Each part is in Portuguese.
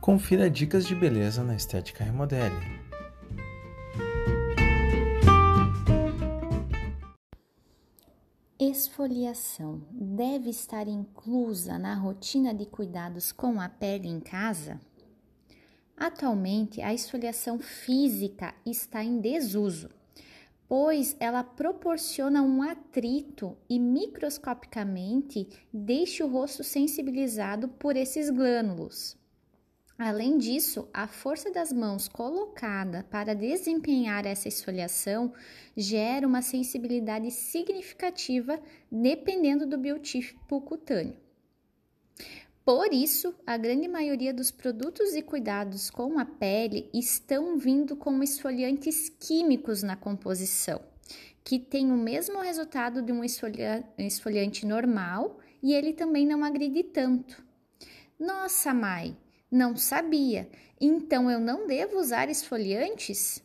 Confira dicas de beleza na Estética Remodele. Esfoliação deve estar inclusa na rotina de cuidados com a pele em casa? Atualmente, a esfoliação física está em desuso, pois ela proporciona um atrito e microscopicamente deixa o rosto sensibilizado por esses glânulos. Além disso, a força das mãos colocada para desempenhar essa esfoliação gera uma sensibilidade significativa dependendo do biotipo cutâneo. Por isso, a grande maioria dos produtos e cuidados com a pele estão vindo com esfoliantes químicos na composição, que tem o mesmo resultado de um esfoliante normal e ele também não agride tanto. Nossa, Mai! Não sabia. Então eu não devo usar esfoliantes?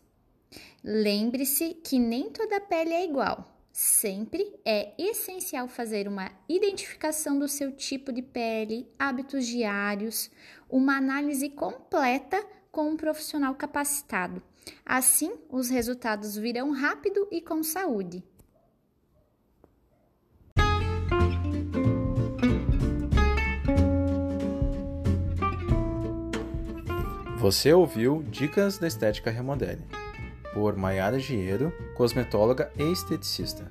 Lembre-se que nem toda pele é igual. Sempre é essencial fazer uma identificação do seu tipo de pele, hábitos diários, uma análise completa com um profissional capacitado. Assim, os resultados virão rápido e com saúde. Você ouviu Dicas da Estética Remodele, por Maiara Giero, cosmetóloga e esteticista.